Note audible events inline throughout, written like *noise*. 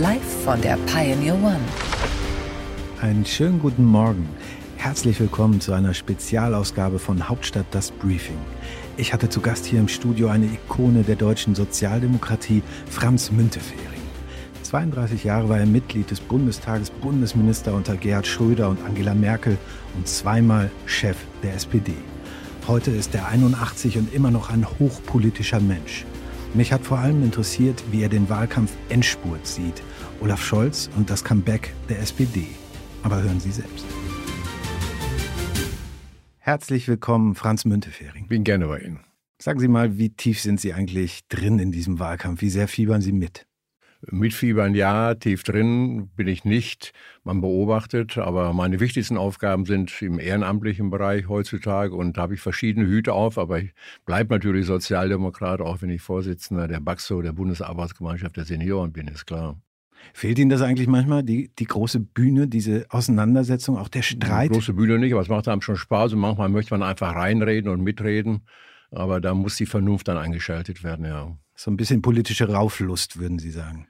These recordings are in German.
Live von der Pioneer One. Einen schönen guten Morgen. Herzlich willkommen zu einer Spezialausgabe von Hauptstadt das Briefing. Ich hatte zu Gast hier im Studio eine Ikone der deutschen Sozialdemokratie, Franz Müntefering. 32 Jahre war er Mitglied des Bundestages, Bundesminister unter Gerhard Schröder und Angela Merkel und zweimal Chef der SPD. Heute ist er 81 und immer noch ein hochpolitischer Mensch. Mich hat vor allem interessiert, wie er den Wahlkampf Endspurt sieht. Olaf Scholz und das Comeback der SPD. Aber hören Sie selbst. Herzlich willkommen, Franz Müntefering. Bin gerne bei Ihnen. Sagen Sie mal, wie tief sind Sie eigentlich drin in diesem Wahlkampf? Wie sehr fiebern Sie mit? Mitfiebern ja, tief drin bin ich nicht. Man beobachtet, aber meine wichtigsten Aufgaben sind im ehrenamtlichen Bereich heutzutage und da habe ich verschiedene Hüte auf, aber ich bleibe natürlich Sozialdemokrat, auch wenn ich Vorsitzender der BAXO, der Bundesarbeitsgemeinschaft der Senioren bin, ist klar. Fehlt Ihnen das eigentlich manchmal, die, die große Bühne, diese Auseinandersetzung, auch der Streit? Die große Bühne nicht, aber es macht einem schon Spaß und manchmal möchte man einfach reinreden und mitreden. Aber da muss die Vernunft dann eingeschaltet werden, ja. So ein bisschen politische Rauflust, würden Sie sagen.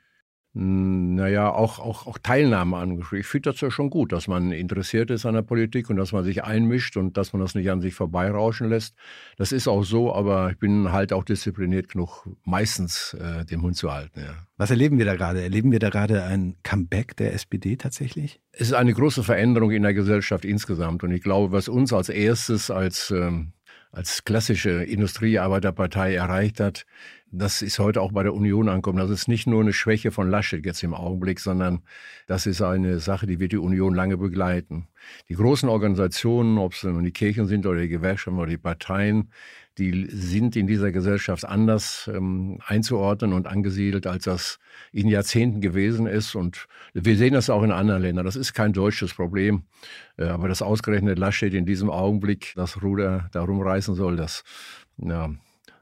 Hm, naja, auch, auch, auch Teilnahme angesprochen. Ich finde das ja schon gut, dass man interessiert ist an der Politik und dass man sich einmischt und dass man das nicht an sich vorbeirauschen lässt. Das ist auch so, aber ich bin halt auch diszipliniert genug, meistens äh, den Mund zu halten. Ja. Was erleben wir da gerade? Erleben wir da gerade ein Comeback der SPD tatsächlich? Es ist eine große Veränderung in der Gesellschaft insgesamt und ich glaube, was uns als erstes als ähm, als klassische Industriearbeiterpartei erreicht hat, das ist heute auch bei der Union ankommen. Das ist nicht nur eine Schwäche von Laschet jetzt im Augenblick, sondern das ist eine Sache, die wird die Union lange begleiten. Die großen Organisationen, ob es nun die Kirchen sind oder die Gewerkschaften oder die Parteien, die sind in dieser Gesellschaft anders ähm, einzuordnen und angesiedelt, als das in Jahrzehnten gewesen ist. Und wir sehen das auch in anderen Ländern. Das ist kein deutsches Problem. Äh, aber dass ausgerechnet Laschet in diesem Augenblick das Ruder darum reißen soll, das ja,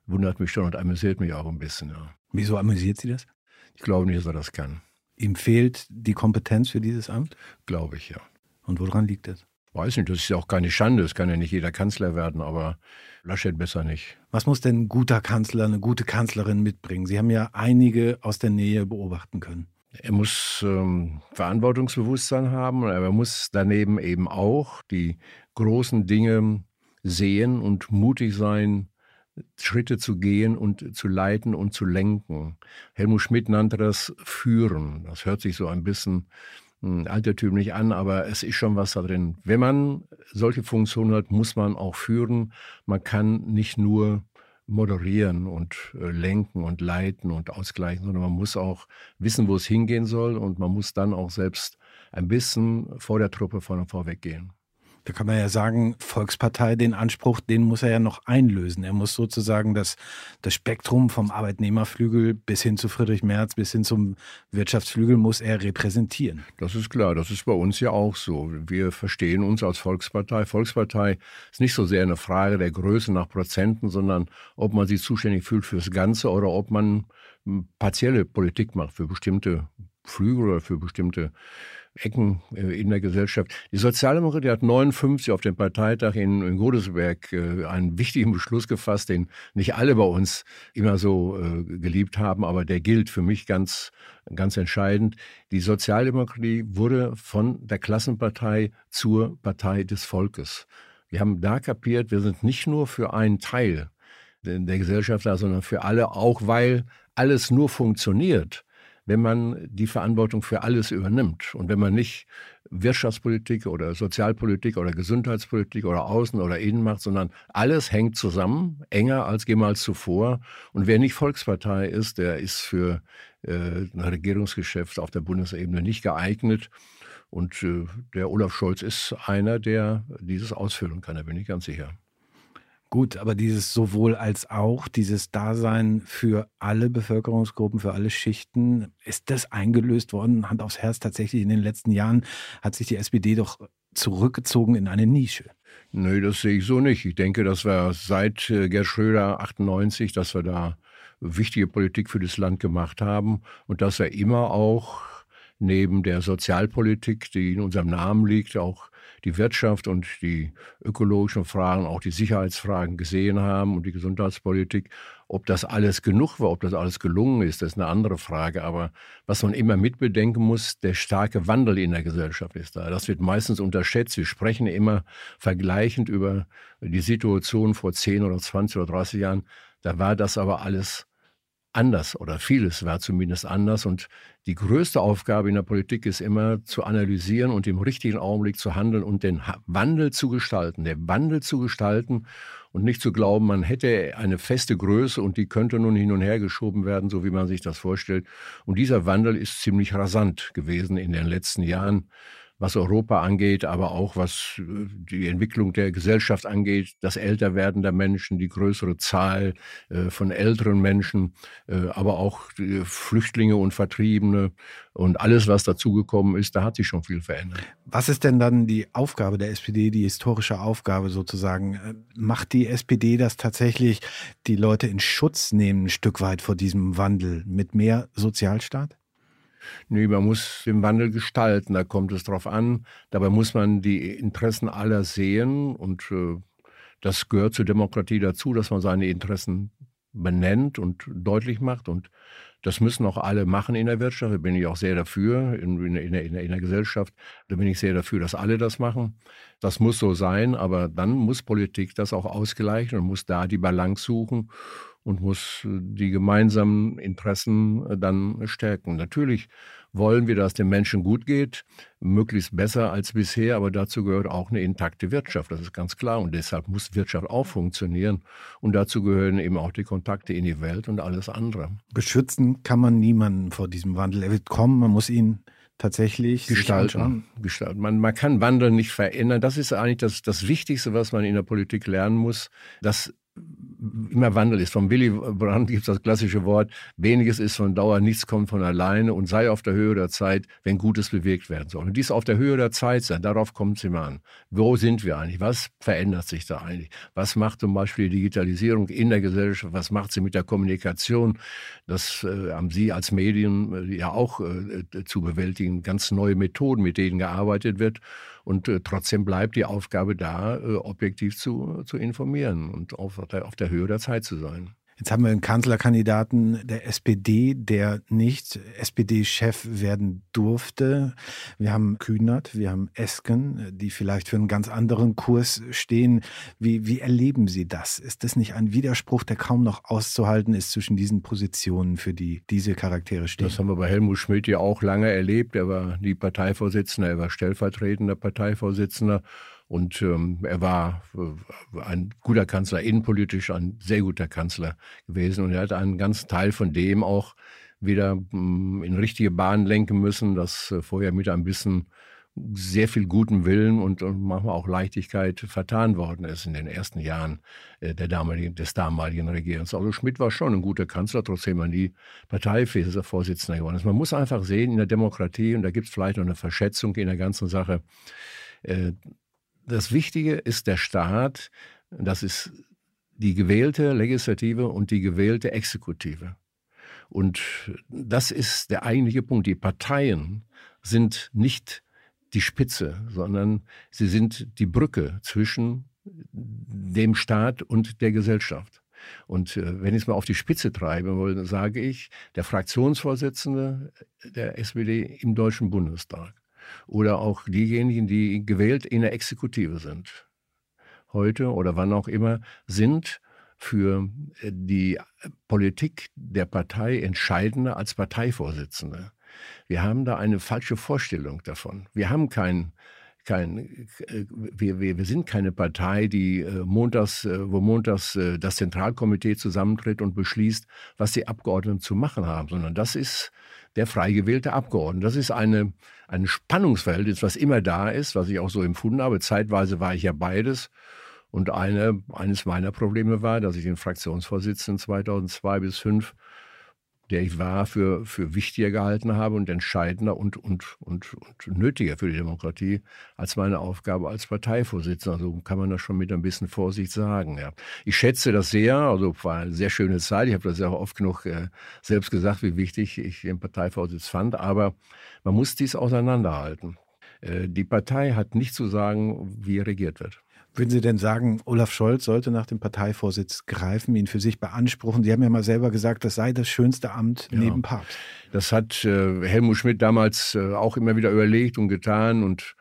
wundert mich schon und amüsiert mich auch ein bisschen. Ja. Wieso amüsiert Sie das? Ich glaube nicht, dass er das kann. Ihm fehlt die Kompetenz für dieses Amt? Glaube ich, ja. Und woran liegt das? Weiß nicht, das ist ja auch keine Schande. Es kann ja nicht jeder Kanzler werden, aber Laschet besser nicht. Was muss denn ein guter Kanzler, eine gute Kanzlerin mitbringen? Sie haben ja einige aus der Nähe beobachten können. Er muss ähm, Verantwortungsbewusstsein haben, aber er muss daneben eben auch die großen Dinge sehen und mutig sein, Schritte zu gehen und zu leiten und zu lenken. Helmut Schmidt nannte das Führen. Das hört sich so ein bisschen hm, altertümlich an, aber es ist schon was da drin. Wenn man solche Funktionen hat, muss man auch führen. Man kann nicht nur moderieren und äh, lenken und leiten und ausgleichen, sondern man muss auch wissen, wo es hingehen soll und man muss dann auch selbst ein bisschen vor der Truppe vorne vorweggehen. Da kann man ja sagen, Volkspartei, den Anspruch, den muss er ja noch einlösen. Er muss sozusagen das, das Spektrum vom Arbeitnehmerflügel bis hin zu Friedrich Merz, bis hin zum Wirtschaftsflügel muss er repräsentieren. Das ist klar, das ist bei uns ja auch so. Wir verstehen uns als Volkspartei. Volkspartei ist nicht so sehr eine Frage der Größe nach Prozenten, sondern ob man sich zuständig fühlt fürs Ganze oder ob man hm, partielle Politik macht für bestimmte Flügel oder für bestimmte Ecken äh, in der Gesellschaft. Die Sozialdemokratie hat 59 auf dem Parteitag in, in Godesberg äh, einen wichtigen Beschluss gefasst, den nicht alle bei uns immer so äh, geliebt haben, aber der gilt für mich ganz, ganz entscheidend. Die Sozialdemokratie wurde von der Klassenpartei zur Partei des Volkes. Wir haben da kapiert, wir sind nicht nur für einen Teil der Gesellschaft da, sondern für alle, auch weil alles nur funktioniert, wenn man die Verantwortung für alles übernimmt und wenn man nicht Wirtschaftspolitik oder Sozialpolitik oder Gesundheitspolitik oder Außen- oder Innen macht, sondern alles hängt zusammen, enger als jemals zuvor. Und wer nicht Volkspartei ist, der ist für äh, ein Regierungsgeschäft auf der Bundesebene nicht geeignet. Und äh, der Olaf Scholz ist einer, der dieses ausfüllen kann, da bin ich ganz sicher. Gut, aber dieses sowohl als auch, dieses Dasein für alle Bevölkerungsgruppen, für alle Schichten, ist das eingelöst worden? Hand aufs Herz, tatsächlich in den letzten Jahren hat sich die SPD doch zurückgezogen in eine Nische. Nö, das sehe ich so nicht. Ich denke, dass wir seit äh, Gerd Schröder 98, dass wir da wichtige Politik für das Land gemacht haben und dass wir immer auch neben der Sozialpolitik, die in unserem Namen liegt, auch die Wirtschaft und die ökologischen Fragen, auch die Sicherheitsfragen gesehen haben und die Gesundheitspolitik. Ob das alles genug war, ob das alles gelungen ist, das ist eine andere Frage. Aber was man immer mitbedenken muss, der starke Wandel in der Gesellschaft ist da. Das wird meistens unterschätzt. Wir sprechen immer vergleichend über die Situation vor 10 oder 20 oder 30 Jahren. Da war das aber alles anders oder vieles war zumindest anders. Und die größte Aufgabe in der Politik ist immer zu analysieren und im richtigen Augenblick zu handeln und den Wandel zu gestalten. Der Wandel zu gestalten und nicht zu glauben, man hätte eine feste Größe und die könnte nun hin und her geschoben werden, so wie man sich das vorstellt. Und dieser Wandel ist ziemlich rasant gewesen in den letzten Jahren was Europa angeht, aber auch was äh, die Entwicklung der Gesellschaft angeht, das Älterwerden der Menschen, die größere Zahl äh, von älteren Menschen, äh, aber auch Flüchtlinge und Vertriebene und alles, was dazugekommen ist, da hat sich schon viel verändert. Was ist denn dann die Aufgabe der SPD, die historische Aufgabe sozusagen? Macht die SPD das tatsächlich, die Leute in Schutz nehmen, ein Stück weit vor diesem Wandel mit mehr Sozialstaat? Nee, man muss den Wandel gestalten, da kommt es drauf an. Dabei muss man die Interessen aller sehen und äh, das gehört zur Demokratie dazu, dass man seine Interessen benennt und deutlich macht. Und das müssen auch alle machen in der Wirtschaft. Da bin ich auch sehr dafür, in, in, in, der, in, der, Gesellschaft. Da bin ich sehr dafür, dass alle das machen. Das muss so sein, aber dann muss Politik das auch ausgleichen und muss da die Balance suchen und muss äh, die gemeinsamen Interessen äh, dann stärken. Natürlich wollen wir, dass es den Menschen gut geht, möglichst besser als bisher, aber dazu gehört auch eine intakte Wirtschaft, das ist ganz klar. Und deshalb muss Wirtschaft auch funktionieren. Und dazu gehören eben auch die Kontakte in die Welt und alles andere. Beschützen kann man niemanden vor diesem Wandel. Er wird kommen, man muss ihn tatsächlich gestalten. gestalten. Man, man kann Wandel nicht verändern. Das ist eigentlich das, das Wichtigste, was man in der Politik lernen muss, dass immer Wandel ist. Vom Willy Brandt gibt es das klassische Wort, weniges ist von Dauer, nichts kommt von alleine und sei auf der Höhe der Zeit, wenn Gutes bewegt werden soll. Und dies auf der Höhe der Zeit sein, darauf kommt es immer an. Wo sind wir eigentlich? Was verändert sich da eigentlich? Was macht zum Beispiel die Digitalisierung in der Gesellschaft? Was macht sie mit der Kommunikation? Das äh, haben Sie als Medien äh, ja auch äh, zu bewältigen. Ganz neue Methoden, mit denen gearbeitet wird. Und äh, trotzdem bleibt die Aufgabe da, äh, objektiv zu, zu informieren und auf der, auf der Höhe der Zeit zu sein. Jetzt haben wir einen Kanzlerkandidaten der SPD, der nicht SPD-Chef werden durfte. Wir haben Kühnert, wir haben Esken, die vielleicht für einen ganz anderen Kurs stehen. Wie, wie erleben Sie das? Ist das nicht ein Widerspruch, der kaum noch auszuhalten ist zwischen diesen Positionen, für die diese Charaktere stehen? Das haben wir bei Helmut Schmidt ja auch lange erlebt. Er war die Parteivorsitzende, er war stellvertretender Parteivorsitzender. Und ähm, er war äh, ein guter Kanzler, innenpolitisch ein sehr guter Kanzler gewesen. Und er hat einen ganzen Teil von dem auch wieder ähm, in richtige Bahn lenken müssen, das äh, vorher mit ein bisschen sehr viel guten Willen und, und, manchmal auch Leichtigkeit vertan worden ist in den ersten Jahren äh, der damaligen, des damaligen Regierens. Also Schmidt war schon ein guter Kanzler, trotzdem er nie Parteivorsitzender geworden ist. Man muss einfach sehen in der Demokratie, und da gibt es vielleicht noch eine Verschätzung in der ganzen Sache, äh, das Wichtige ist der Staat, das ist die gewählte Legislative und die gewählte Exekutive. Und das ist der eigentliche Punkt. Die Parteien sind nicht die Spitze, sondern sie sind die Brücke zwischen dem Staat und der Gesellschaft. Und äh, wenn ich es mal auf die Spitze treiben will, sage ich, der Fraktionsvorsitzende der SPD im Deutschen Bundestag oder auch diejenigen, die gewählt in der Exekutive sind, heute oder wann auch immer, sind für äh, die Politik der Partei entscheidender als Parteivorsitzende. Wir haben da eine falsche Vorstellung davon. Wir haben kein kein, äh, wir, wir, wir sind keine Partei, die äh, montags, wo montags das Zentralkomitee zusammentritt und beschließt, was die Abgeordneten zu machen haben, sondern das ist der frei gewählte Abgeordnete. Das ist eine, ein Spannungsverhältnis, was immer da ist, was ich auch so empfunden habe. Zeitweise war ich ja beides. Und eine, eines meiner Probleme war, dass ich den Fraktionsvorsitzenden 2002 bis 2005 der ich war, für, für wichtiger gehalten habe und entscheidender und, und, und, und nötiger für die Demokratie als meine Aufgabe als Parteivorsitzender. So kann man das schon mit ein bisschen Vorsicht sagen. Ja. Ich schätze das sehr, also war eine sehr schöne Zeit. Ich habe das ja auch oft genug äh, selbst gesagt, wie wichtig ich den Parteivorsitz fand. Aber man muss dies auseinanderhalten. Äh, die Partei hat nicht zu sagen, wie regiert wird. Würden Sie denn sagen, Olaf Scholz sollte nach dem Parteivorsitz greifen, ihn für sich beanspruchen? Sie haben ja mal selber gesagt, das sei das schönste Amt ja. neben Papst. Das hat äh, Helmut Schmidt damals äh, auch immer wieder überlegt und getan. Und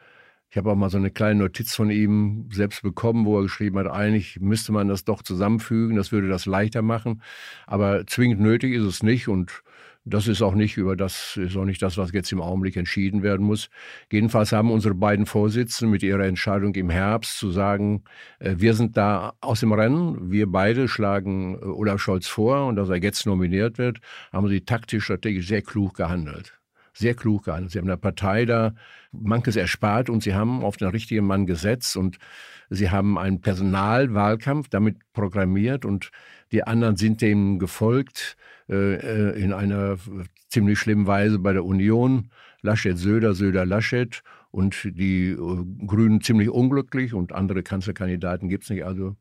ich habe auch mal so eine kleine Notiz von ihm selbst bekommen, wo er geschrieben hat, eigentlich müsste man das doch zusammenfügen, das würde das leichter machen. Aber zwingend nötig ist es nicht. Und das ist auch nicht über das, ist auch nicht das, was jetzt im Augenblick entschieden werden muss. Jedenfalls haben unsere beiden Vorsitzenden mit ihrer Entscheidung im Herbst zu sagen, äh, wir sind da aus dem Rennen, wir beide schlagen äh, Olaf Scholz vor und dass er jetzt nominiert wird, haben sie taktisch, strategisch sehr klug gehandelt. Sehr klug gehandelt. Sie haben der Partei da manches erspart und sie haben auf den richtigen Mann gesetzt und sie haben einen Personalwahlkampf damit programmiert und die anderen sind dem gefolgt äh, äh, in einer ziemlich schlimmen Weise bei der Union. Laschet, Söder, Söder, Laschet und die äh, Grünen ziemlich unglücklich und andere Kanzlerkandidaten gibt es nicht. Also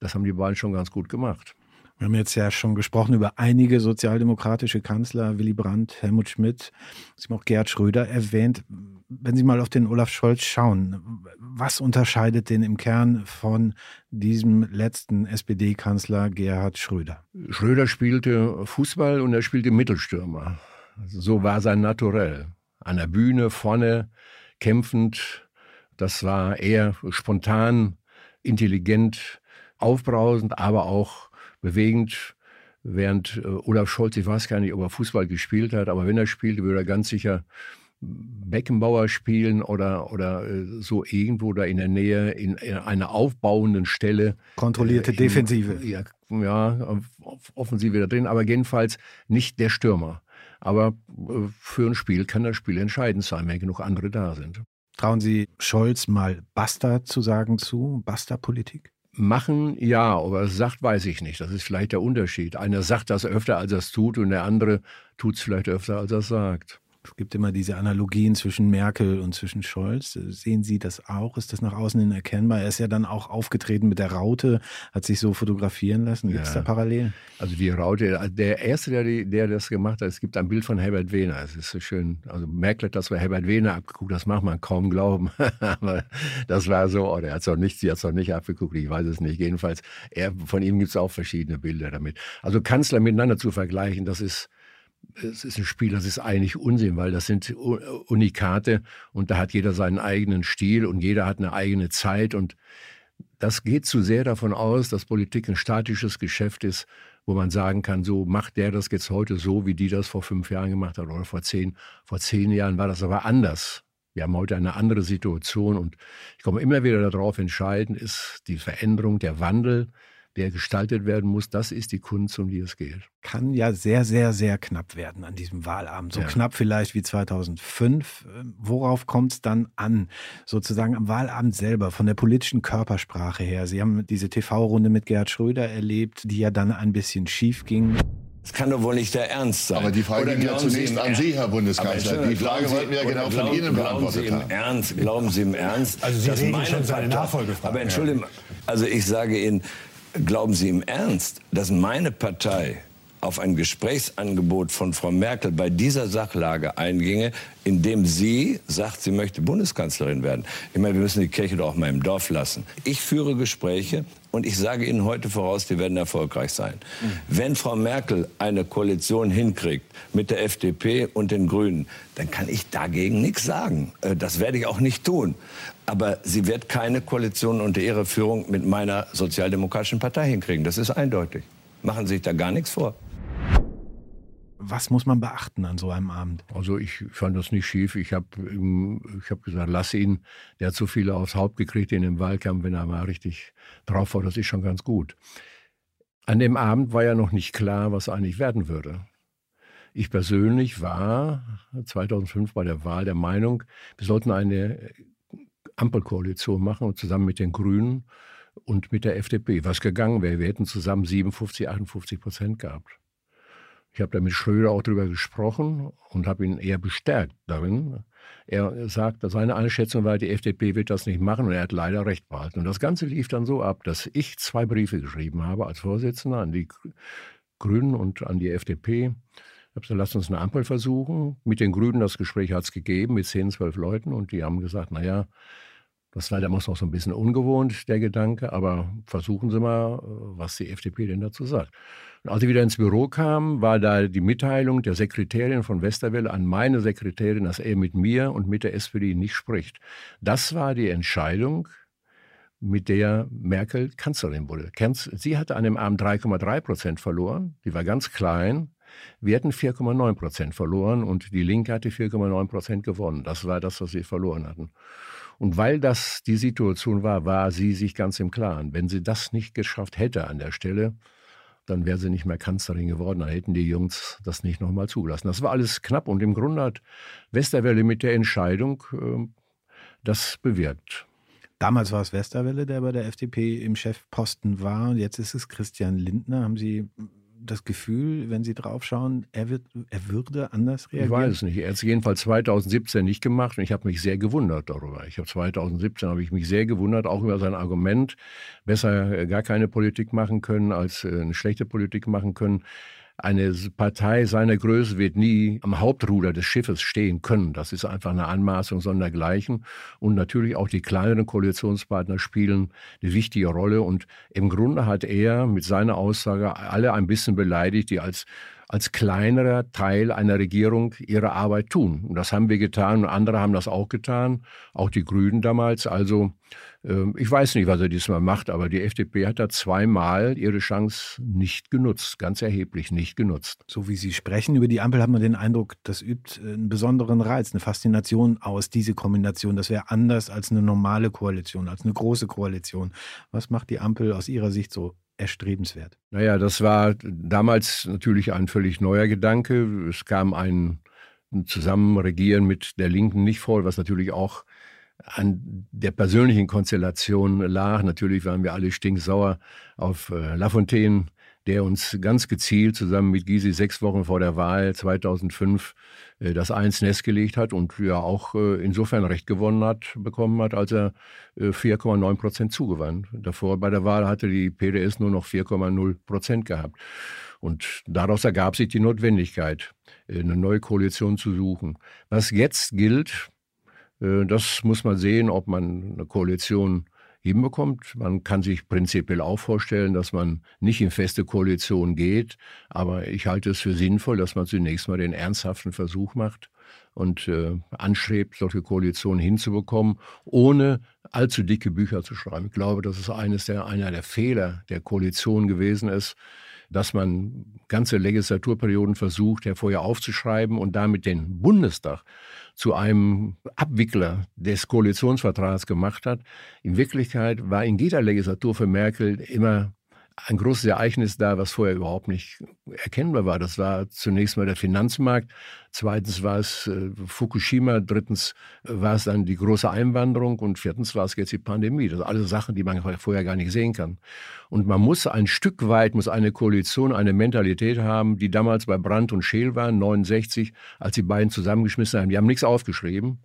das haben die beiden schon ganz gut gemacht. Wir haben jetzt ja schon gesprochen über einige sozialdemokratische Kanzler, Willy Brandt, Helmut Schmidt, Sie haben auch Gerhard Schröder erwähnt. Wenn Sie mal auf den Olaf Scholz schauen, was unterscheidet den im Kern von diesem letzten SPD-Kanzler Gerhard Schröder? Schröder spielte Fußball und er spielte Mittelstürmer. So war sein Naturell. An der Bühne, vorne, kämpfend. Das war eher spontan, intelligent, aufbrausend, aber auch bewegend. Während äh, Olaf Scholz, ich weiß gar nicht, ob er Fußball gespielt hat, aber wenn er spielte, würde er ganz sicher Beckenbauer spielen oder, oder äh, so irgendwo da in der Nähe in, in einer aufbauenden Stelle. Kontrollierte äh, Defensive. Ja, ja, Offensive da drin, aber jedenfalls nicht der Stürmer. Aber äh, für ein Spiel kann das Spiel entscheidend sein, wenn genug andere da sind. Trauen Sie Scholz mal Basta zu sagen zu, Basta-Politik? Machen, ja, aber sagt, weiß ich nicht. Das ist vielleicht der Unterschied. Einer sagt das öfter, als er es tut, und der andere tut es vielleicht öfter, als er es sagt. Es gibt immer diese Analogien zwischen Merkel und zwischen Scholz. Sehen Sie das auch? Ist das nach außen hin erkennbar? Er ist ja dann auch aufgetreten mit der Raute, hat sich so fotografieren lassen. Gibt es ja. da Parallelen? Also die Raute, der Erste, der, der das gemacht hat, es gibt ein Bild von Herbert Wehner. Es ist so schön. Also Merkel hat das bei Herbert Wehner abgeguckt, das macht man kaum glauben. *laughs* Aber das war so, oder er hat es auch nicht, sie hat es auch nicht abgeguckt, ich weiß es nicht. Jedenfalls, er, von ihm gibt es auch verschiedene Bilder damit. Also Kanzler miteinander zu vergleichen, das ist es ist ein Spiel, das ist eigentlich Unsinn, weil das sind Unikate und da hat jeder seinen eigenen Stil und jeder hat eine eigene Zeit und das geht zu sehr davon aus, dass Politik ein statisches Geschäft ist, wo man sagen kann, so macht der das jetzt heute so, wie die das vor fünf Jahren gemacht hat oder vor zehn, vor zehn Jahren war das aber anders. Wir haben heute eine andere Situation und ich komme immer wieder darauf, entscheidend ist die Veränderung, der Wandel, der gestaltet werden muss, das ist die Kunst, um die es geht. Kann ja sehr, sehr, sehr knapp werden an diesem Wahlabend. So ja. knapp vielleicht wie 2005. Ähm, worauf kommt es dann an, sozusagen am Wahlabend selber, von der politischen Körpersprache her? Sie haben diese TV-Runde mit Gerhard Schröder erlebt, die ja dann ein bisschen schief ging. Das kann doch wohl nicht der Ernst sein. Aber die Frage ging ja zunächst an Sie, Herr Bundeskanzler. Die Frage wollten wir ja genau von Ihnen beantwortet glauben Sie im Ernst, Glauben Sie im Ernst? Also Sie reden schon seine Nachfolgefrage. Aber Entschuldigung, also ich sage Ihnen, Glauben Sie im Ernst, dass meine Partei auf ein Gesprächsangebot von Frau Merkel bei dieser Sachlage einginge, indem sie sagt, sie möchte Bundeskanzlerin werden. Ich meine, wir müssen die Kirche doch auch mal im Dorf lassen. Ich führe Gespräche und ich sage Ihnen heute voraus, die werden erfolgreich sein. Mhm. Wenn Frau Merkel eine Koalition hinkriegt mit der FDP und den Grünen, dann kann ich dagegen nichts sagen. Äh, das werde ich auch nicht tun. Aber sie wird keine Koalition unter ihrer Führung mit meiner Sozialdemokratischen Partei hinkriegen. Das ist eindeutig. Machen Sie sich da gar nichts vor. Was muss man beachten an so einem Abend? Also ich fand das nicht schief. Ich habe ich hab gesagt, lass ihn. Der hat so viele aufs Haupt gekriegt in dem Wahlkampf, wenn er mal richtig drauf war. Das ist schon ganz gut. An dem Abend war ja noch nicht klar, was eigentlich werden würde. Ich persönlich war 2005 bei der Wahl der Meinung, wir sollten eine Ampelkoalition machen und zusammen mit den Grünen und mit der FDP, was gegangen wäre. Wir hätten zusammen 57, 58 Prozent gehabt. Ich habe da mit Schröder auch darüber gesprochen und habe ihn eher bestärkt darin. Er sagt, seine Einschätzung war, die FDP wird das nicht machen und er hat leider recht behalten. Und das Ganze lief dann so ab, dass ich zwei Briefe geschrieben habe als Vorsitzender an die Grünen und an die FDP. Ich habe gesagt, lasst uns eine Ampel versuchen. Mit den Grünen das Gespräch hat es gegeben mit 10, 12 Leuten und die haben gesagt, naja, das war damals noch so ein bisschen ungewohnt, der Gedanke, aber versuchen Sie mal, was die FDP denn dazu sagt. Und als ich wieder ins Büro kam, war da die Mitteilung der Sekretärin von Westerwelle an meine Sekretärin, dass er mit mir und mit der SPD nicht spricht. Das war die Entscheidung, mit der Merkel Kanzlerin wurde. Sie hatte an dem Abend 3,3 Prozent verloren, die war ganz klein. Wir hatten 4,9 Prozent verloren und die Linke hatte 4,9 Prozent gewonnen. Das war das, was sie verloren hatten. Und weil das die Situation war, war sie sich ganz im Klaren. Wenn sie das nicht geschafft hätte an der Stelle, dann wäre sie nicht mehr Kanzlerin geworden. Dann hätten die Jungs das nicht nochmal zugelassen. Das war alles knapp und im Grunde hat Westerwelle mit der Entscheidung äh, das bewirkt. Damals war es Westerwelle, der bei der FDP im Chefposten war. Und jetzt ist es Christian Lindner. Haben Sie das Gefühl, wenn Sie draufschauen, er, wird, er würde anders reagieren? Ich weiß es nicht. Er hat es jedenfalls 2017 nicht gemacht und ich habe mich sehr gewundert darüber. Ich habe 2017 habe ich mich sehr gewundert, auch über sein Argument, besser gar keine Politik machen können, als äh, eine schlechte Politik machen können. Eine Partei seiner Größe wird nie am Hauptruder des Schiffes stehen können. Das ist einfach eine Anmaßung sondergleichen. Und natürlich auch die kleineren Koalitionspartner spielen eine wichtige Rolle. Und im Grunde hat er mit seiner Aussage alle ein bisschen beleidigt, die als als kleinerer Teil einer Regierung ihre Arbeit tun. Und das haben wir getan und andere haben das auch getan, auch die Grünen damals. Also ich weiß nicht, was er diesmal macht, aber die FDP hat da zweimal ihre Chance nicht genutzt, ganz erheblich nicht genutzt. So wie Sie sprechen über die Ampel, hat man den Eindruck, das übt einen besonderen Reiz, eine Faszination aus, diese Kombination. Das wäre anders als eine normale Koalition, als eine große Koalition. Was macht die Ampel aus Ihrer Sicht so erstrebenswert? Naja, das war damals natürlich ein völlig neuer Gedanke. Es kam ein Zusammenregieren mit der Linken nicht vor, was natürlich auch an der persönlichen Konstellation lag. Natürlich waren wir alle stinksauer auf äh, Lafontaine, der uns ganz gezielt zusammen mit Gysi sechs Wochen vor der Wahl 2005 äh, das Eins Nest gelegt hat und ja auch äh, insofern Recht gewonnen hat, bekommen hat, als er 4,9 äh, Prozent zugewann. Davor bei der Wahl hatte die PDS nur noch 4,0 Prozent gehabt. Und daraus ergab sich die Notwendigkeit, eine neue Koalition zu suchen. Was jetzt gilt, das muss man sehen, ob man eine Koalition hinbekommt. Man kann sich prinzipiell auch vorstellen, dass man nicht in feste Koalition geht, aber ich halte es für sinnvoll, dass man zunächst mal den ernsthaften Versuch macht und äh, anstrebt, solche Koalitionen hinzubekommen, ohne allzu dicke Bücher zu schreiben. Ich glaube, dass es eines der, einer der Fehler der Koalition gewesen ist, dass man ganze Legislaturperioden versucht, hervorher aufzuschreiben und damit den Bundestag zu einem Abwickler des Koalitionsvertrags gemacht hat. In Wirklichkeit war in jeder Legislatur für Merkel immer ein großes Ereignis da, was vorher überhaupt nicht erkennbar war. Das war zunächst mal der Finanzmarkt, zweitens war es äh, Fukushima, drittens war es dann die große Einwanderung und viertens war es jetzt die Pandemie. Das sind alles Sachen, die man vorher gar nicht sehen kann. Und man muss ein Stück weit, muss eine Koalition eine Mentalität haben, die damals bei Brandt und Scheel waren, 69, als die beiden zusammengeschmissen haben. Die haben nichts aufgeschrieben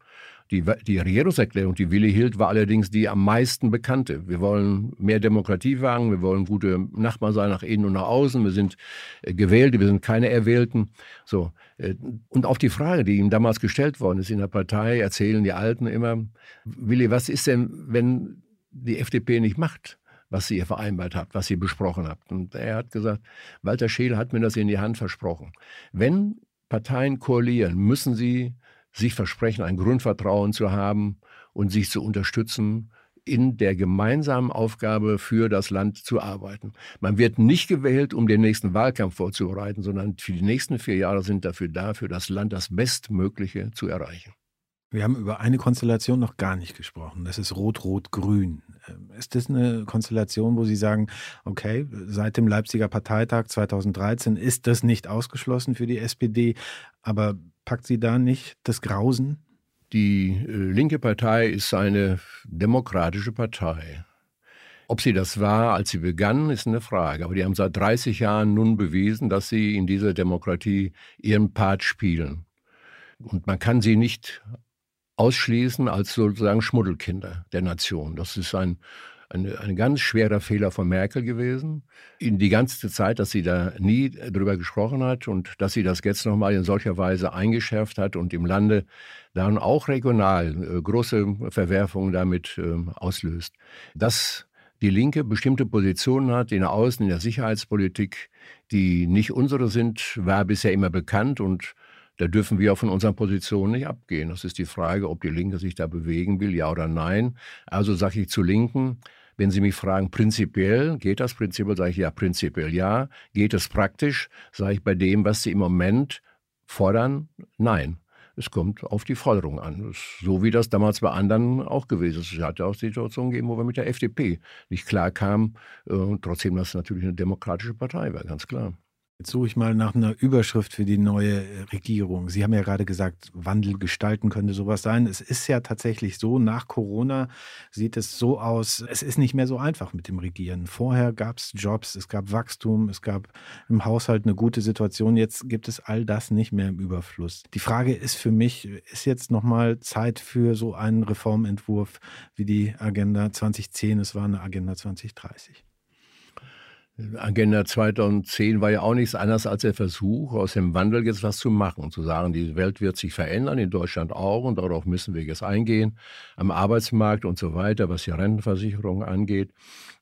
die, die Regierungserklärung, die Willi hielt, war allerdings die am meisten bekannte. Wir wollen mehr Demokratie wagen, wir wollen gute Nachbarn sein nach innen und nach außen, wir sind äh, Gewählte, wir sind keine Erwählten. So. Äh, und auf die Frage, die ihm damals gestellt worden ist in der Partei, erzählen die Alten immer, Willi, was ist denn, wenn die FDP nicht macht? was sie vereinbart habt, was sie besprochen habt. Und er hat gesagt, Walter Scheel hat mir das in die Hand versprochen. Wenn Parteien koalieren, müssen sie sich versprechen, ein Grundvertrauen zu haben und sich zu unterstützen, in der gemeinsamen Aufgabe für das Land zu arbeiten. Man wird nicht gewählt, um den nächsten Wahlkampf vorzubereiten, sondern für die nächsten vier Jahre sind dafür da, für das Land das Bestmögliche zu erreichen. Wir haben über eine Konstellation noch gar nicht gesprochen. Das ist Rot-Rot-Grün. Ähm, ist das eine Konstellation, wo Sie sagen, okay, seit dem Leipziger Parteitag 2013 ist das nicht ausgeschlossen für die SPD, aber Packt sie da nicht das Grausen? Die äh, linke Partei ist eine demokratische Partei. Ob sie das war, als sie begannen, ist eine Frage. Aber die haben seit 30 Jahren nun bewiesen, dass sie in dieser Demokratie ihren Part spielen. Und man kann sie nicht ausschließen als sozusagen Schmuddelkinder der Nation. Das ist ein, ein, ein ganz schwerer Fehler von Merkel gewesen. In die ganze Zeit, dass sie da nie drüber gesprochen hat und dass sie das jetzt nochmal in solcher Weise eingeschärft hat und im Lande dann auch regional äh, große Verwerfungen damit äh, auslöst. Dass die Linke bestimmte Positionen hat in der Außen-, in der Sicherheitspolitik, die nicht unsere sind, war bisher immer bekannt und da dürfen wir von unseren Positionen nicht abgehen. Das ist die Frage, ob die Linke sich da bewegen will, ja oder nein. Also sage ich zu Linken, wenn Sie mich fragen, prinzipiell, geht das prinzipiell, sage ich ja, prinzipiell ja. Geht es praktisch, sage ich bei dem, was Sie im Moment fordern, nein. Es kommt auf die Forderung an. So wie das damals bei anderen auch gewesen ist. Es hat ja auch Situationen gegeben, wo wir mit der FDP nicht klar kamen. Äh, trotzdem, das natürlich eine demokratische Partei war, ganz klar. Suche ich mal nach einer Überschrift für die neue äh, Regierung. Sie haben ja gerade gesagt, Wandel gestalten könnte sowas sein. Es ist ja tatsächlich so, nach Corona sieht es so aus, es ist nicht mehr so einfach mit dem Regieren. Vorher gab es Jobs, es gab Wachstum, es gab im Haushalt eine gute Situation. Jetzt gibt es all das nicht mehr im Überfluss. Die Frage ist für mich, ist jetzt nochmal Zeit für so einen Reformentwurf wie die Agenda 2010? Es war eine Agenda 2030. Agenda 2010 war ja auch nichts anderes als der Versuch, aus dem Wandel jetzt was zu machen. Zu sagen, die Welt wird sich verändern, in Deutschland auch, und darauf müssen wir jetzt eingehen, am Arbeitsmarkt und so weiter, was die Rentenversicherung angeht.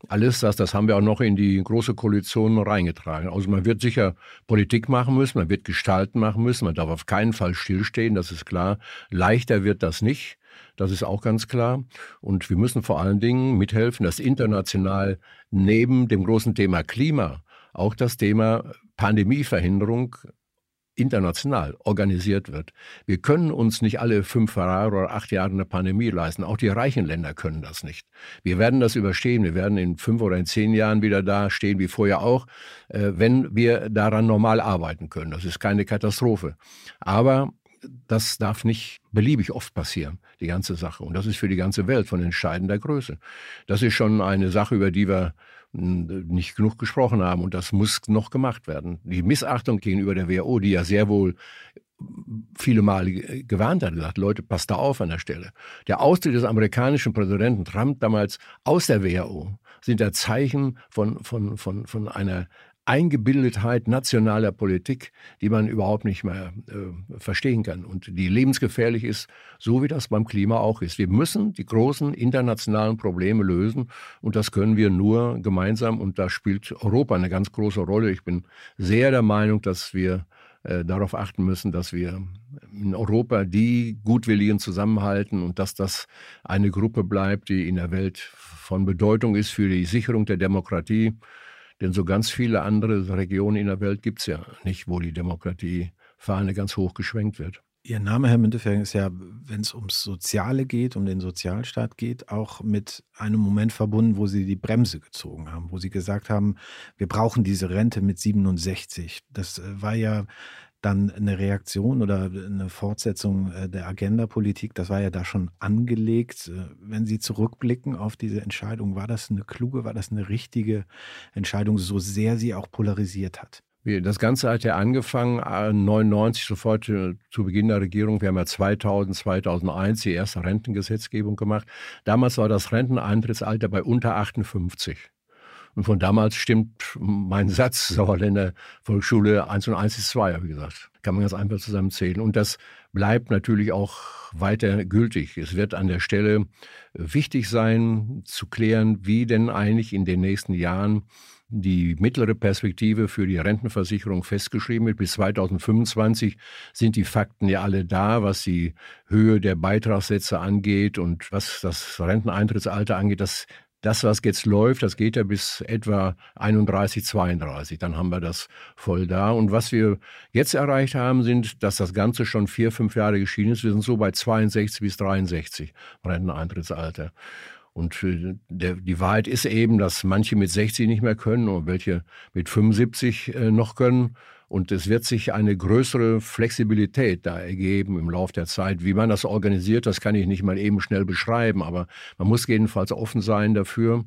Alles das, das haben wir auch noch in die große Koalition reingetragen. Also man wird sicher Politik machen müssen, man wird Gestalten machen müssen, man darf auf keinen Fall stillstehen, das ist klar. Leichter wird das nicht. Das ist auch ganz klar. Und wir müssen vor allen Dingen mithelfen, dass international neben dem großen Thema Klima auch das Thema Pandemieverhinderung international organisiert wird. Wir können uns nicht alle fünf Jahre oder acht Jahre eine Pandemie leisten. Auch die reichen Länder können das nicht. Wir werden das überstehen. Wir werden in fünf oder in zehn Jahren wieder da stehen wie vorher auch, äh, wenn wir daran normal arbeiten können. Das ist keine Katastrophe. Aber das darf nicht beliebig oft passieren, die ganze Sache. Und das ist für die ganze Welt von entscheidender Größe. Das ist schon eine Sache, über die wir hm, nicht genug gesprochen haben und das muss noch gemacht werden. Die Missachtung gegenüber der WHO, die ja sehr wohl viele Male gewarnt hat, gesagt, Leute, passt da auf an der Stelle. Der Austritt des amerikanischen Präsidenten Trump damals aus der WHO sind ja Zeichen von, von, von, von einer Eingebildetheit nationaler Politik, die man überhaupt nicht mehr äh, verstehen kann und die lebensgefährlich ist, so wie das beim Klima auch ist. Wir müssen die großen internationalen Probleme lösen und das können wir nur gemeinsam und da spielt Europa eine ganz große Rolle. Ich bin sehr der Meinung, dass wir äh, darauf achten müssen, dass wir in Europa die Gutwilligen zusammenhalten und dass das eine Gruppe bleibt, die in der Welt von Bedeutung ist für die Sicherung der Demokratie denn so ganz viele andere Regionen in der Welt gibt es ja nicht, wo die Demokratiefahne ganz hoch geschwenkt wird. Ihr Name, Herr Müntefering, ist ja, wenn es ums Soziale geht, um den Sozialstaat geht, auch mit einem Moment verbunden, wo Sie die Bremse gezogen haben, wo Sie gesagt haben, wir brauchen diese Rente mit 67. Das äh, war ja dann eine Reaktion oder eine Fortsetzung äh, der Agenda-Politik, das war ja da schon angelegt. Äh, wenn Sie zurückblicken auf diese Entscheidung, war das eine kluge, war das eine richtige Entscheidung, so sehr sie auch polarisiert hat? Das Ganze hat ja angefangen, 1999, äh, sofort zu Beginn der Regierung. Wir haben ja 2000, 2001 die erste Rentengesetzgebung gemacht. Damals war das Renteneintrittsalter bei unter 58. Und von damals stimmt mein Satz, Sauerländer Volksschule 1 und 1 ist 2, habe ich gesagt. Kann man ganz einfach zusammenzählen. Und das bleibt natürlich auch weiter gültig. Es wird an der Stelle wichtig sein, zu klären, wie denn eigentlich in den nächsten Jahren die mittlere Perspektive für die Rentenversicherung festgeschrieben wird. Bis 2025 sind die Fakten ja alle da, was die Höhe der Beitragssätze angeht und was das Renteneintrittsalter angeht. Das das, was jetzt läuft, das geht ja bis etwa 31, 32. Dann haben wir das voll da. Und was wir jetzt erreicht haben, sind, dass das Ganze schon vier, fünf Jahre geschieden ist. Wir sind so bei 62 bis 63 Renteneintrittsalter. Und äh, der, die Wahrheit ist eben, dass manche mit 60 nicht mehr können und welche mit 75 äh, noch können. Und es wird sich eine größere Flexibilität da ergeben im Laufe der Zeit. Wie man das organisiert, das kann ich nicht mal eben schnell beschreiben, aber man muss jedenfalls offen sein dafür.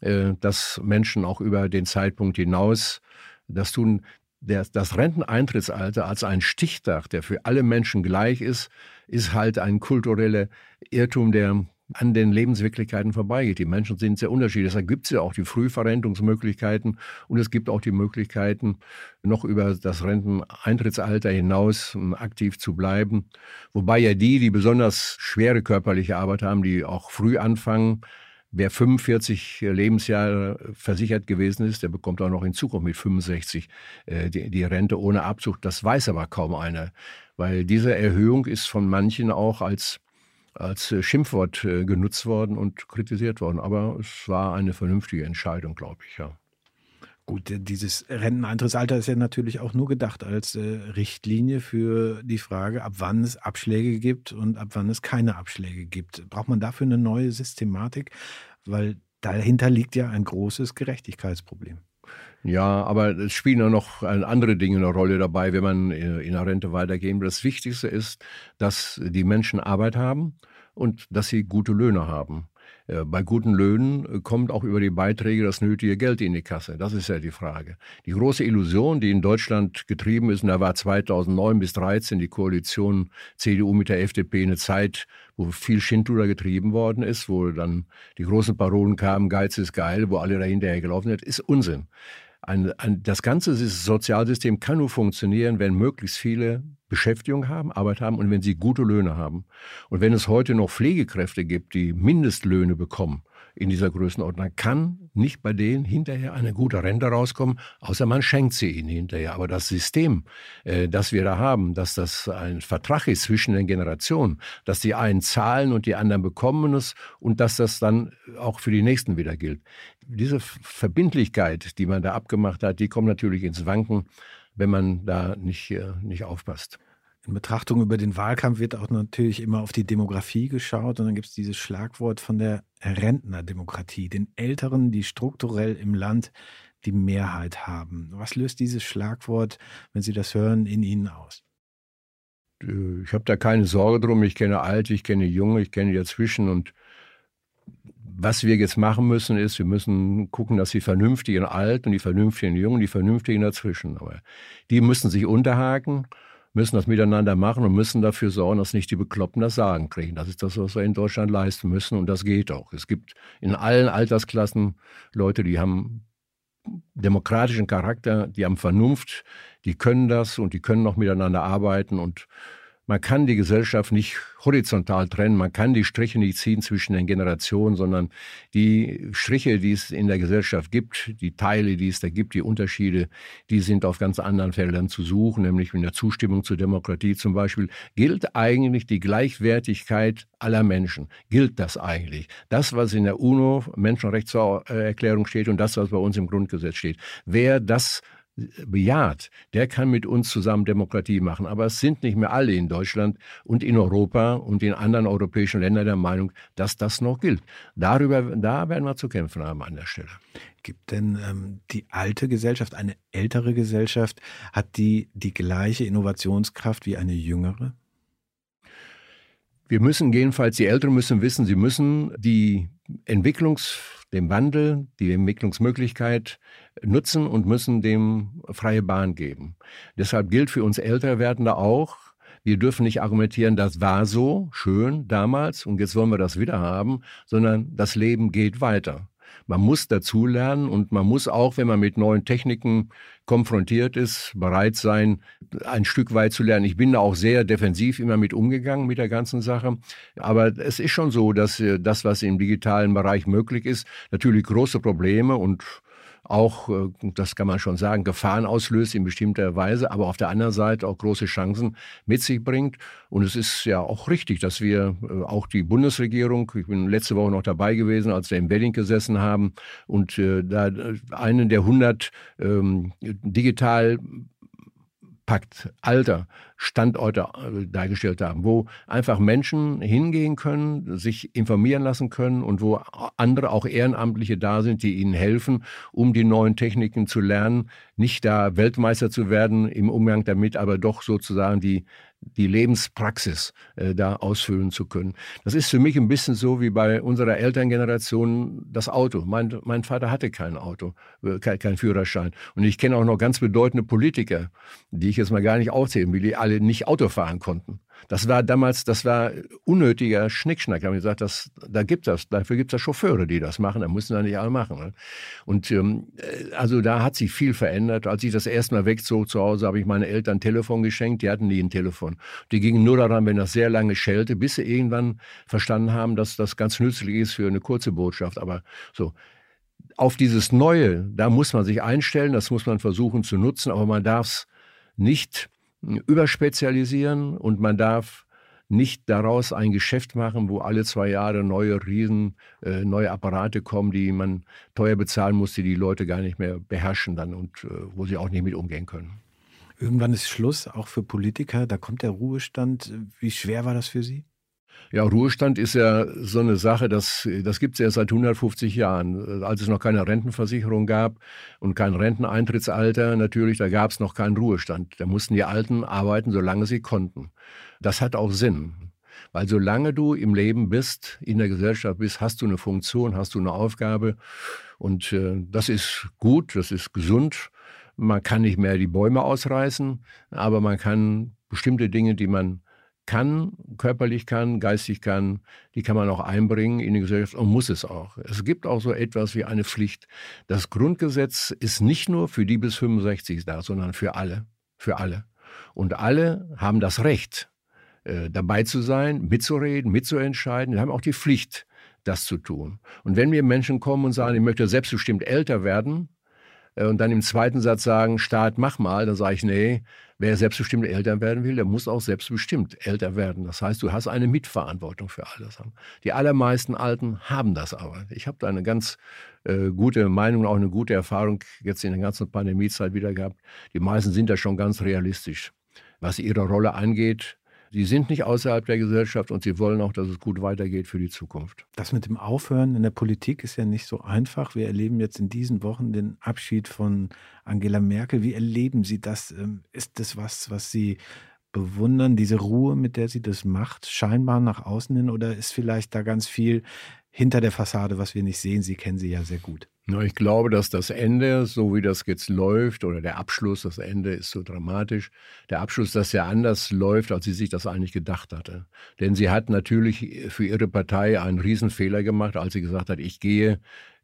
äh, dass Menschen auch über den Zeitpunkt hinaus das tun. Das Renteneintrittsalter als ein Stichtag, der für alle Menschen gleich ist, ist halt ein kultureller Irrtum, der an den Lebenswirklichkeiten vorbeigeht. Die Menschen sind sehr unterschiedlich. Deshalb gibt es ja auch die Frühverrentungsmöglichkeiten und es gibt auch die Möglichkeiten, noch über das Renteneintrittsalter hinaus ähm, aktiv zu bleiben. Wobei ja die, die besonders schwere körperliche Arbeit haben, die auch früh anfangen, Wer 45 Lebensjahre versichert gewesen ist, der bekommt auch noch in Zukunft mit 65 äh, die, die, Rente ohne Abzug. Das weiß aber kaum einer, weil diese Erhöhung ist von manchen auch als als äh, Schimpfwort äh, genutzt worden und kritisiert worden. Aber es war eine vernünftige Entscheidung, glaube ich, ja. Gut, äh, dieses Renteneintrittsalter ist ja natürlich auch nur gedacht als äh, Richtlinie für die Frage, ab wann es Abschläge gibt und ab wann es keine Abschläge gibt. Braucht man dafür eine neue Systematik? Weil dahinter liegt ja ein großes Gerechtigkeitsproblem. Ja, aber es spielen auch noch andere Dinge eine Rolle dabei, wenn man in der Rente weitergehen will. Das Wichtigste ist, dass die Menschen Arbeit haben und dass sie gute Löhne haben. Äh, bei guten Löhnen äh, kommt auch über die Beiträge das nötige Geld in die Kasse. Das ist ja die Frage. Die große Illusion, die in Deutschland getrieben ist, und da war 2009 bis 2013 die Koalition CDU mit der FDP eine Zeit, wo viel Schindluder getrieben worden ist, wo dann die großen Parolen kamen, Geiz ist geil, wo alle dahinterher gelaufen sind, ist Unsinn. Ein, ein, das ganze Sozialsystem kann nur funktionieren, wenn möglichst viele Beschäftigung haben, Arbeit haben und wenn sie gute Löhne haben. Und wenn es heute noch Pflegekräfte gibt, die Mindestlöhne bekommen in dieser Größenordnung, kann nicht bei denen hinterher eine gute Rente rauskommen, außer man schenkt sie ihnen hinterher. Aber das System, äh, das wir da haben, dass das ein Vertrag ist zwischen den Generationen, dass die einen zahlen und die anderen bekommen es und dass das dann auch für die Nächsten wieder gilt. Diese Verbindlichkeit, die man da abgemacht hat, die kommt natürlich ins Wanken wenn man da nicht, äh, nicht aufpasst. In Betrachtung über den Wahlkampf wird auch natürlich immer auf die Demografie geschaut und dann gibt es dieses Schlagwort von der Rentnerdemokratie, den Älteren, die strukturell im Land die Mehrheit haben. Was löst dieses Schlagwort, wenn Sie das hören, in Ihnen aus? Äh, ich habe da keine Sorge drum. Ich kenne Alte, ich kenne Junge, ich kenne dazwischen und was wir jetzt machen müssen, ist, wir müssen gucken, dass die Vernünftigen alt und die Vernünftigen jung und die Vernünftigen dazwischen. Aber die müssen sich unterhaken, müssen das miteinander machen und müssen dafür sorgen, dass nicht die Bekloppten das Sagen kriegen. Das ist das, was wir in Deutschland leisten müssen und das geht auch. Es gibt in allen Altersklassen Leute, die haben demokratischen Charakter, die haben Vernunft, die können das und die können auch miteinander arbeiten und man kann die Gesellschaft nicht horizontal trennen, man kann die Striche nicht ziehen zwischen den Generationen, sondern die Striche, die es in der Gesellschaft gibt, die Teile, die es da gibt, die Unterschiede, die sind auf ganz anderen Feldern zu suchen, nämlich in der Zustimmung zur Demokratie zum Beispiel. Gilt eigentlich die Gleichwertigkeit aller Menschen? Gilt das eigentlich? Das, was in der UNO Menschenrechtserklärung steht und das, was bei uns im Grundgesetz steht. Wer das bejaht, der kann mit uns zusammen Demokratie machen. Aber es sind nicht mehr alle in Deutschland und in Europa und in anderen europäischen Ländern der Meinung, dass das noch gilt. Darüber, da werden wir zu kämpfen haben an der Stelle. Gibt denn ähm, die alte Gesellschaft, eine ältere Gesellschaft, hat die die gleiche Innovationskraft wie eine jüngere? Wir müssen jedenfalls, die Älteren müssen wissen, sie müssen die Entwicklungs dem Wandel, die Entwicklungsmöglichkeit nutzen und müssen dem freie Bahn geben. Deshalb gilt für uns Älterwerdende auch, wir dürfen nicht argumentieren, das war so schön damals und jetzt wollen wir das wieder haben, sondern das Leben geht weiter. Man muss dazulernen und man muss auch, wenn man mit neuen Techniken konfrontiert ist, bereit sein, ein Stück weit zu lernen. Ich bin da auch sehr defensiv immer mit umgegangen mit der ganzen Sache. Aber es ist schon so, dass äh, das, was im digitalen Bereich möglich ist, natürlich große Probleme und auch, äh, das kann man schon sagen, Gefahren auslöst in bestimmter Weise, aber auf der anderen Seite auch große Chancen mit sich bringt. Und es ist ja auch richtig, dass wir äh, auch die Bundesregierung, ich bin letzte Woche noch dabei gewesen, als wir im Wedding gesessen haben und äh, da einen der 100 ähm, digital Pakt, Alter, Standorte äh, dargestellt haben, wo einfach Menschen hingehen können, sich informieren lassen können und wo andere auch Ehrenamtliche da sind, die ihnen helfen, um die neuen Techniken zu lernen, nicht da Weltmeister zu werden im Umgang damit, aber doch sozusagen die die Lebenspraxis äh, da ausfüllen zu können. Das ist für mich ein bisschen so wie bei unserer Elterngeneration das Auto. Mein, mein Vater hatte kein Auto, äh, kein, kein Führerschein. Und ich kenne auch noch ganz bedeutende Politiker, die ich jetzt mal gar nicht aufzählen will, die alle nicht Auto fahren konnten. Das war damals, das war unnötiger Schnickschnack. Da haben gesagt, das, da gibt das, dafür gibt es Chauffeure, die das machen. Da müssen da nicht alle machen. Ne? Und ähm, äh, also da hat sich viel verändert. Als ich das erste Mal wegzog zu Hause, habe ich meinen Eltern ein Telefon geschenkt. Die hatten nie ein Telefon. Die gingen nur daran, wenn das sehr lange schellte, bis sie irgendwann verstanden haben, dass das ganz nützlich ist für eine kurze Botschaft. Aber so, auf dieses Neue, da muss man sich einstellen, das muss man versuchen zu nutzen, aber man darf es nicht überspezialisieren und man darf nicht daraus ein Geschäft machen, wo alle zwei Jahre neue Riesen, äh, neue Apparate kommen, die man teuer bezahlen muss, die die Leute gar nicht mehr beherrschen dann und äh, wo sie auch nicht mit umgehen können. Irgendwann ist Schluss, auch für Politiker. Da kommt der Ruhestand. Wie schwer war das für Sie? Ja, Ruhestand ist ja so eine Sache, das, das gibt es ja seit 150 Jahren. Als es noch keine Rentenversicherung gab und kein Renteneintrittsalter, natürlich, da gab es noch keinen Ruhestand. Da mussten die Alten arbeiten, solange sie konnten. Das hat auch Sinn. Weil solange du im Leben bist, in der Gesellschaft bist, hast du eine Funktion, hast du eine Aufgabe. Und äh, das ist gut, das ist gesund. Man kann nicht mehr die Bäume ausreißen, aber man kann bestimmte Dinge, die man kann, körperlich kann, geistig kann, die kann man auch einbringen in die Gesellschaft und muss es auch. Es gibt auch so etwas wie eine Pflicht. Das Grundgesetz ist nicht nur für die bis 65 da, sondern für alle. Für alle. Und alle haben das Recht, äh, dabei zu sein, mitzureden, mitzuentscheiden. Die haben auch die Pflicht, das zu tun. Und wenn mir Menschen kommen und sagen, ich möchte selbstbestimmt älter werden, äh, und dann im zweiten Satz sagen, Staat, mach mal, dann sage ich, nee, wer selbstbestimmt älter werden will, der muss auch selbstbestimmt älter werden. Das heißt, du hast eine Mitverantwortung für alles. Die allermeisten Alten haben das aber. Ich habe da eine ganz äh, gute Meinung, auch eine gute Erfahrung jetzt in der ganzen Pandemiezeit wieder gehabt. Die meisten sind da schon ganz realistisch. Was ihre Rolle angeht, Sie sind nicht außerhalb der Gesellschaft und sie wollen auch, dass es gut weitergeht für die Zukunft. Das mit dem Aufhören in der Politik ist ja nicht so einfach. Wir erleben jetzt in diesen Wochen den Abschied von Angela Merkel. Wie erleben Sie das? Ähm, ist das was, was Sie bewundern, diese Ruhe, mit der sie das macht, scheinbar nach außen hin? Oder ist vielleicht da ganz viel hinter der Fassade, was wir nicht sehen? Sie kennen sie ja sehr gut. Ich glaube, dass das Ende, so wie das jetzt läuft, oder der Abschluss, das Ende ist so dramatisch, der Abschluss, dass ja anders läuft, als sie sich das eigentlich gedacht hatte. Denn sie hat natürlich für ihre Partei einen Riesenfehler gemacht, als sie gesagt hat, ich gehe,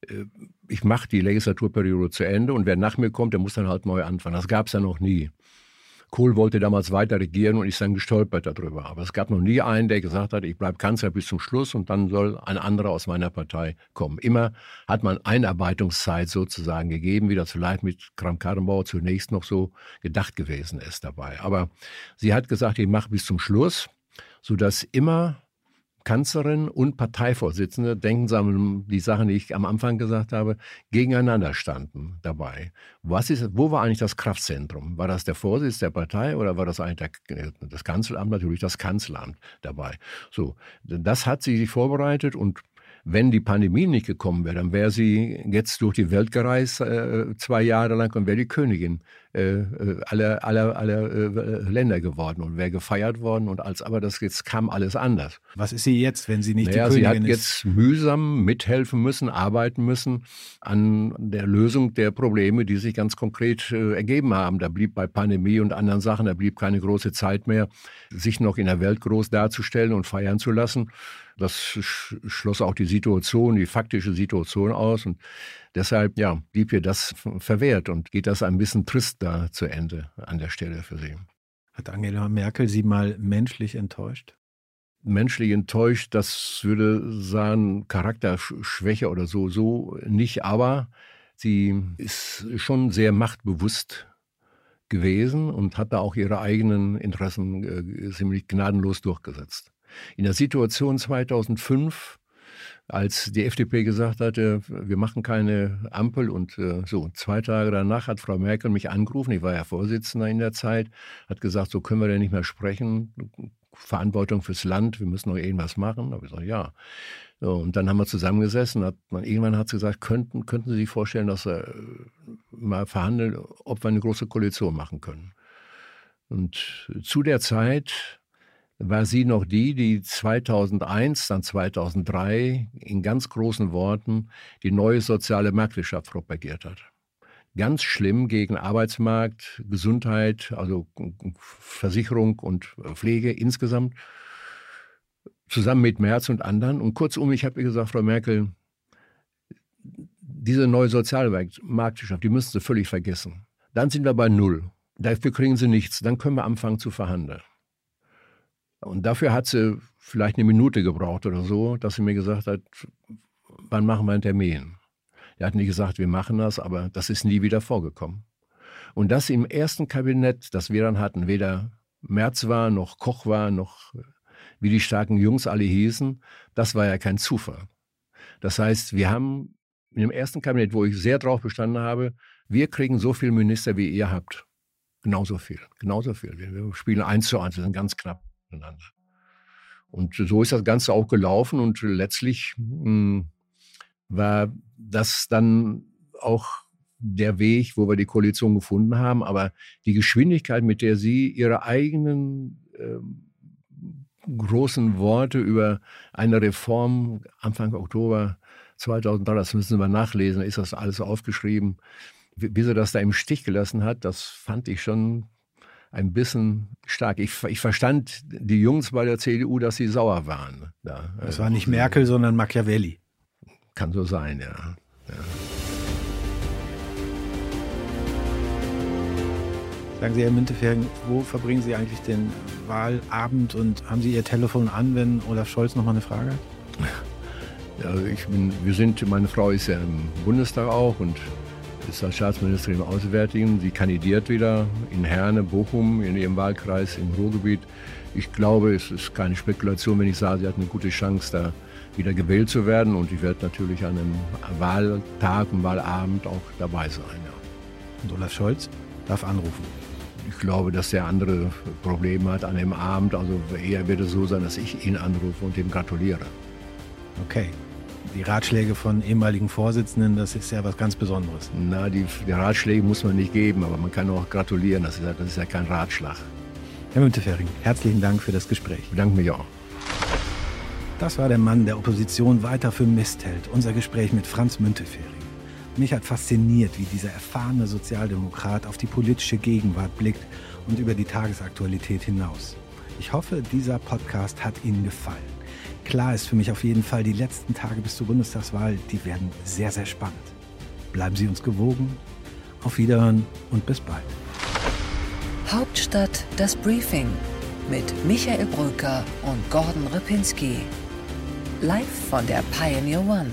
äh, ich mache die Legislaturperiode zu Ende und wer nach mir kommt, der muss dann halt neu anfangen. Das gab es ja noch nie. Kohl wollte damals weiter regieren und ist dann gestolpert darüber. Aber es gab noch nie einen, der gesagt hat, ich bleibe Kanzler bis zum Schluss und dann soll ein anderer aus meiner Partei kommen. Immer hat man Einarbeitungszeit sozusagen gegeben, wie das vielleicht mit Kram-Karrenbauer zunächst noch so gedacht gewesen ist dabei. Aber sie hat gesagt, ich mache bis zum Schluss, sodass immer Kanzlerin und Parteivorsitzende, denken Sie an die Sachen, die ich am Anfang gesagt habe, gegeneinander standen dabei. Was ist, wo war eigentlich das Kraftzentrum? War das der Vorsitz der Partei oder war das eigentlich der, das Kanzleramt? Natürlich das Kanzleramt dabei. So, das hat sie sich vorbereitet und wenn die Pandemie nicht gekommen wäre, dann wäre sie jetzt durch die Welt gereist, äh, zwei Jahre lang und wäre die Königin äh, äh aller, aller, aller äh, Länder geworden und wäre gefeiert worden. Und als aber das jetzt kam alles anders. Was ist sie jetzt, wenn sie nicht naja, die Königin ist? Sie hat jetzt mühsam mithelfen müssen, arbeiten müssen an der Lösung der Probleme, die sich ganz konkret äh, ergeben haben. Da blieb bei Pandemie und anderen Sachen, da blieb keine große Zeit mehr, sich noch in der Welt groß darzustellen und feiern zu lassen. Das schloss auch die Situation, die faktische Situation aus. Und deshalb, ja, blieb ihr das verwehrt und geht das ein bisschen trist da zu Ende an der Stelle für sie. Hat Angela Merkel sie mal menschlich enttäuscht? Menschlich enttäuscht, das würde sagen, Charakterschwäche oder so, so nicht, aber sie ist schon sehr machtbewusst gewesen und hat da auch ihre eigenen Interessen äh, ziemlich gnadenlos durchgesetzt. In der Situation 2005, als die FDP gesagt hatte, wir machen keine Ampel und äh, so, zwei Tage danach hat Frau Merkel mich angerufen, ich war ja Vorsitzender in der Zeit, hat gesagt, so können wir denn nicht mehr sprechen, Verantwortung fürs Land, wir müssen noch irgendwas machen. Da habe ich gesagt, ja. So, und dann haben wir zusammengesessen. Hat irgendwann hat sie gesagt, könnten, könnten Sie sich vorstellen, dass wir mal verhandeln, ob wir eine große Koalition machen können. Und zu der Zeit war sie noch die, die 2001, dann 2003 in ganz großen Worten die neue soziale Marktwirtschaft propagiert hat. Ganz schlimm gegen Arbeitsmarkt, Gesundheit, also Versicherung und Pflege insgesamt, zusammen mit Merz und anderen. Und kurzum, ich habe gesagt, Frau Merkel, diese neue soziale Marktwirtschaft, die müssen Sie völlig vergessen. Dann sind wir bei Null. Dafür kriegen Sie nichts. Dann können wir anfangen zu verhandeln. Und dafür hat sie vielleicht eine Minute gebraucht oder so, dass sie mir gesagt hat, wann machen wir einen Termin? Er hat nicht gesagt, wir machen das, aber das ist nie wieder vorgekommen. Und das im ersten Kabinett, das wir dann hatten, weder Merz war, noch Koch war, noch wie die starken Jungs alle hießen, das war ja kein Zufall. Das heißt, wir haben in dem ersten Kabinett, wo ich sehr drauf bestanden habe, wir kriegen so viele Minister, wie ihr habt. Genauso viel, genauso viel. Wir spielen eins zu eins, wir sind ganz knapp miteinander. Und so ist das Ganze auch gelaufen und letztlich mh, hm, war das dann auch der Weg, wo wir die Koalition gefunden haben. Aber die Geschwindigkeit, mit der sie ihre eigenen äh, großen Worte über eine Reform Anfang Oktober 2003, das müssen wir nachlesen, ist das alles aufgeschrieben, wie, wie sie das da im Stich gelassen hat, das fand ich schon ein bisschen stark. Ich, ich, verstand die Jungs bei der CDU, dass sie sauer waren. Da. Das war nicht Merkel, sondern Machiavelli. Kann so sein, ja. ja. Sagen Sie, Herr Müntefering, wo verbringen Sie eigentlich den Wahlabend und haben Sie Ihr Telefon an, wenn Olaf Scholz noch mal eine Frage hat? Ja, ich bin, wir sind, meine Frau ist ja im Bundestag auch und ist als Staatsministerin im Auswärtigen. Sie kandidiert wieder in Herne, Bochum, in ihrem Wahlkreis im Ruhrgebiet. Ich glaube, es ist keine Spekulation, wenn ich sage, sie hat eine gute Chance, da wieder gewählt zu werden. Und ich werde natürlich an einem Wahltag und Wahlabend auch dabei sein. Ja. Und Olaf Scholz darf anrufen. Ich glaube, dass er andere Probleme hat an dem Abend. Also eher wird es so sein, dass ich ihn anrufe und ihm gratuliere. Okay die Ratschläge von ehemaligen Vorsitzenden, das ist ja was ganz Besonderes. Na, die, die Ratschläge muss man nicht geben, aber man kann auch gratulieren. Das ist ja, das ist ja kein Ratschlag. Herr Müntefering, herzlichen Dank für das Gespräch. Ich bedanke mich auch. Das war der Mann der Opposition weiter für Mist hält. Unser Gespräch mit Franz Müntefering. Mich hat fasziniert, wie dieser erfahrene Sozialdemokrat auf die politische Gegenwart blickt und über die Tagesaktualität hinaus. Ich hoffe, dieser Podcast hat Ihnen gefallen. Klar ist für mich auf jeden Fall, die letzten Tage bis zur Bundestagswahl, die werden sehr, sehr spannend. Bleiben Sie uns gewogen. Auf Wiederhören und bis bald. Hauptstadt das Briefing mit Michael Brücker und Gordon Ripinski. Live von der Pioneer One.